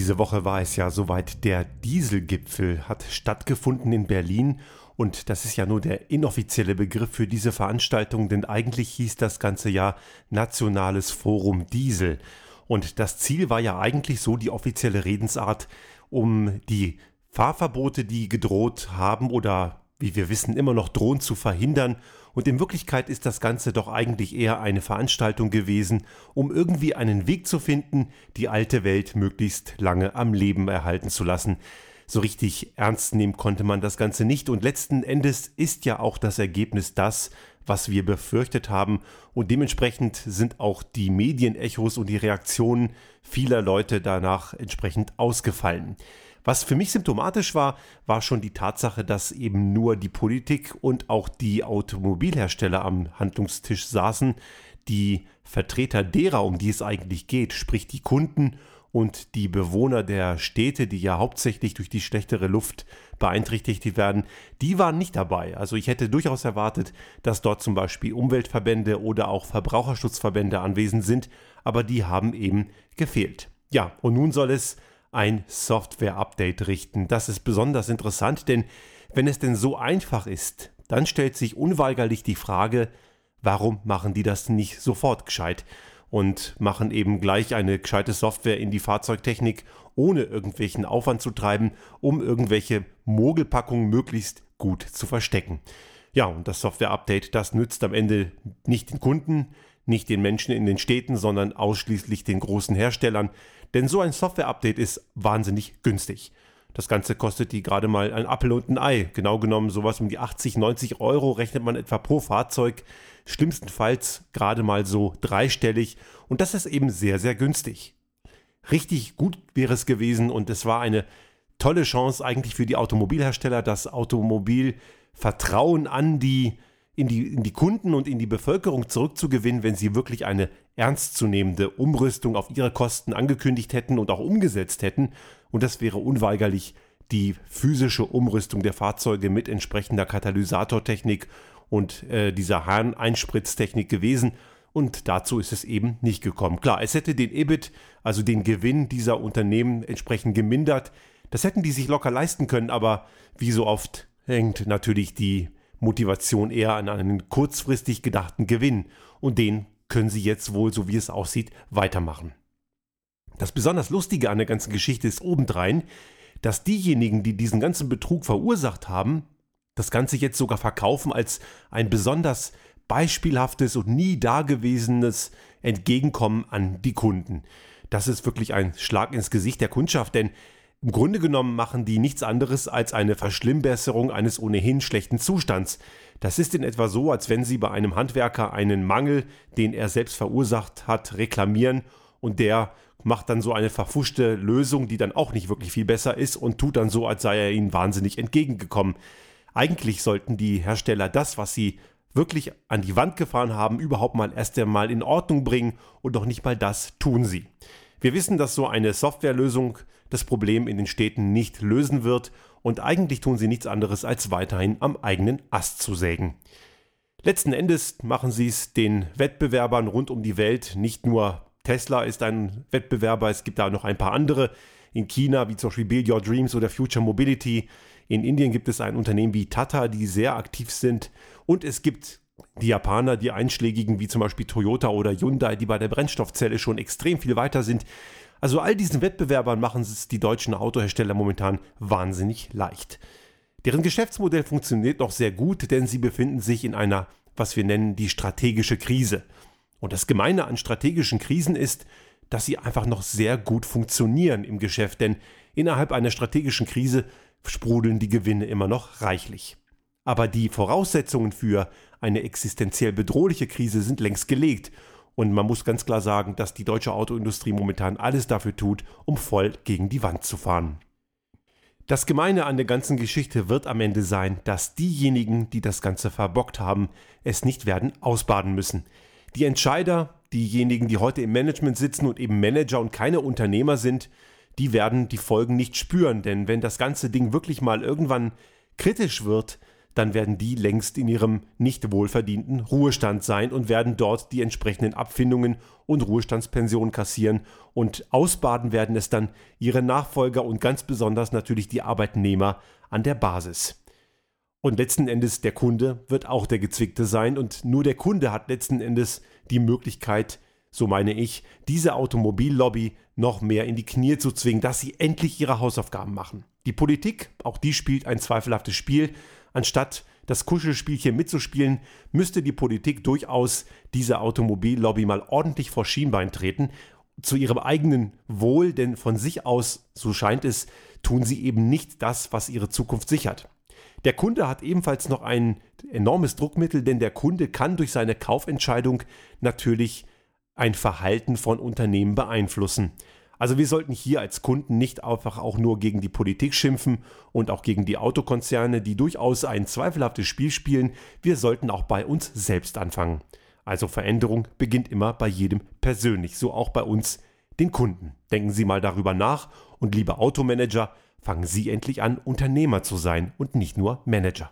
Diese Woche war es ja soweit, der Dieselgipfel hat stattgefunden in Berlin und das ist ja nur der inoffizielle Begriff für diese Veranstaltung, denn eigentlich hieß das ganze ja Nationales Forum Diesel. Und das Ziel war ja eigentlich so die offizielle Redensart, um die Fahrverbote, die gedroht haben oder wie wir wissen immer noch drohen zu verhindern und in Wirklichkeit ist das Ganze doch eigentlich eher eine Veranstaltung gewesen, um irgendwie einen Weg zu finden, die alte Welt möglichst lange am Leben erhalten zu lassen. So richtig ernst nehmen konnte man das Ganze nicht und letzten Endes ist ja auch das Ergebnis das, was wir befürchtet haben und dementsprechend sind auch die Medienechos und die Reaktionen vieler Leute danach entsprechend ausgefallen. Was für mich symptomatisch war, war schon die Tatsache, dass eben nur die Politik und auch die Automobilhersteller am Handlungstisch saßen. Die Vertreter derer, um die es eigentlich geht, sprich die Kunden und die Bewohner der Städte, die ja hauptsächlich durch die schlechtere Luft beeinträchtigt werden, die waren nicht dabei. Also ich hätte durchaus erwartet, dass dort zum Beispiel Umweltverbände oder auch Verbraucherschutzverbände anwesend sind, aber die haben eben gefehlt. Ja, und nun soll es ein Software-Update richten. Das ist besonders interessant, denn wenn es denn so einfach ist, dann stellt sich unweigerlich die Frage, warum machen die das nicht sofort gescheit und machen eben gleich eine gescheite Software in die Fahrzeugtechnik, ohne irgendwelchen Aufwand zu treiben, um irgendwelche Mogelpackungen möglichst gut zu verstecken. Ja, und das Software-Update, das nützt am Ende nicht den Kunden, nicht den Menschen in den Städten, sondern ausschließlich den großen Herstellern, denn so ein Software-Update ist wahnsinnig günstig. Das Ganze kostet die gerade mal ein Apfel und ein Ei. Genau genommen sowas um die 80, 90 Euro rechnet man etwa pro Fahrzeug. Schlimmstenfalls gerade mal so dreistellig. Und das ist eben sehr, sehr günstig. Richtig gut wäre es gewesen und es war eine tolle Chance eigentlich für die Automobilhersteller, das Automobilvertrauen an die in die, in die Kunden und in die Bevölkerung zurückzugewinnen, wenn sie wirklich eine ernstzunehmende Umrüstung auf ihre Kosten angekündigt hätten und auch umgesetzt hätten. Und das wäre unweigerlich die physische Umrüstung der Fahrzeuge mit entsprechender Katalysatortechnik und äh, dieser Hahn-Einspritztechnik gewesen. Und dazu ist es eben nicht gekommen. Klar, es hätte den EBIT, also den Gewinn dieser Unternehmen entsprechend gemindert. Das hätten die sich locker leisten können, aber wie so oft hängt natürlich die Motivation eher an einen kurzfristig gedachten Gewinn und den können sie jetzt wohl, so wie es aussieht, weitermachen. Das besonders Lustige an der ganzen Geschichte ist obendrein, dass diejenigen, die diesen ganzen Betrug verursacht haben, das Ganze jetzt sogar verkaufen als ein besonders beispielhaftes und nie dagewesenes Entgegenkommen an die Kunden. Das ist wirklich ein Schlag ins Gesicht der Kundschaft, denn im Grunde genommen machen die nichts anderes als eine Verschlimmbesserung eines ohnehin schlechten Zustands. Das ist in etwa so, als wenn Sie bei einem Handwerker einen Mangel, den er selbst verursacht hat, reklamieren und der macht dann so eine verfuschte Lösung, die dann auch nicht wirklich viel besser ist und tut dann so, als sei er Ihnen wahnsinnig entgegengekommen. Eigentlich sollten die Hersteller das, was sie wirklich an die Wand gefahren haben, überhaupt mal erst einmal in Ordnung bringen und doch nicht mal das tun sie. Wir wissen, dass so eine Softwarelösung das Problem in den Städten nicht lösen wird und eigentlich tun sie nichts anderes, als weiterhin am eigenen Ast zu sägen. Letzten Endes machen sie es den Wettbewerbern rund um die Welt. Nicht nur Tesla ist ein Wettbewerber, es gibt da noch ein paar andere. In China, wie zum Beispiel Build Your Dreams oder Future Mobility. In Indien gibt es ein Unternehmen wie Tata, die sehr aktiv sind. Und es gibt die Japaner, die einschlägigen, wie zum Beispiel Toyota oder Hyundai, die bei der Brennstoffzelle schon extrem viel weiter sind. Also all diesen Wettbewerbern machen es die deutschen Autohersteller momentan wahnsinnig leicht. Deren Geschäftsmodell funktioniert noch sehr gut, denn sie befinden sich in einer, was wir nennen, die strategische Krise. Und das Gemeine an strategischen Krisen ist, dass sie einfach noch sehr gut funktionieren im Geschäft, denn innerhalb einer strategischen Krise sprudeln die Gewinne immer noch reichlich. Aber die Voraussetzungen für eine existenziell bedrohliche Krise sind längst gelegt. Und man muss ganz klar sagen, dass die deutsche Autoindustrie momentan alles dafür tut, um voll gegen die Wand zu fahren. Das Gemeine an der ganzen Geschichte wird am Ende sein, dass diejenigen, die das Ganze verbockt haben, es nicht werden ausbaden müssen. Die Entscheider, diejenigen, die heute im Management sitzen und eben Manager und keine Unternehmer sind, die werden die Folgen nicht spüren, denn wenn das ganze Ding wirklich mal irgendwann kritisch wird, dann werden die längst in ihrem nicht wohlverdienten Ruhestand sein und werden dort die entsprechenden Abfindungen und Ruhestandspensionen kassieren und ausbaden werden es dann ihre Nachfolger und ganz besonders natürlich die Arbeitnehmer an der Basis. Und letzten Endes der Kunde wird auch der Gezwickte sein und nur der Kunde hat letzten Endes die Möglichkeit, so meine ich, diese Automobillobby noch mehr in die Knie zu zwingen, dass sie endlich ihre Hausaufgaben machen. Die Politik, auch die spielt ein zweifelhaftes Spiel. Anstatt das Kuschelspielchen mitzuspielen, müsste die Politik durchaus diese Automobillobby mal ordentlich vor Schienbein treten, zu ihrem eigenen Wohl, denn von sich aus, so scheint es, tun sie eben nicht das, was ihre Zukunft sichert. Der Kunde hat ebenfalls noch ein enormes Druckmittel, denn der Kunde kann durch seine Kaufentscheidung natürlich ein Verhalten von Unternehmen beeinflussen. Also wir sollten hier als Kunden nicht einfach auch nur gegen die Politik schimpfen und auch gegen die Autokonzerne, die durchaus ein zweifelhaftes Spiel spielen. Wir sollten auch bei uns selbst anfangen. Also Veränderung beginnt immer bei jedem persönlich, so auch bei uns, den Kunden. Denken Sie mal darüber nach und liebe Automanager, fangen Sie endlich an, Unternehmer zu sein und nicht nur Manager.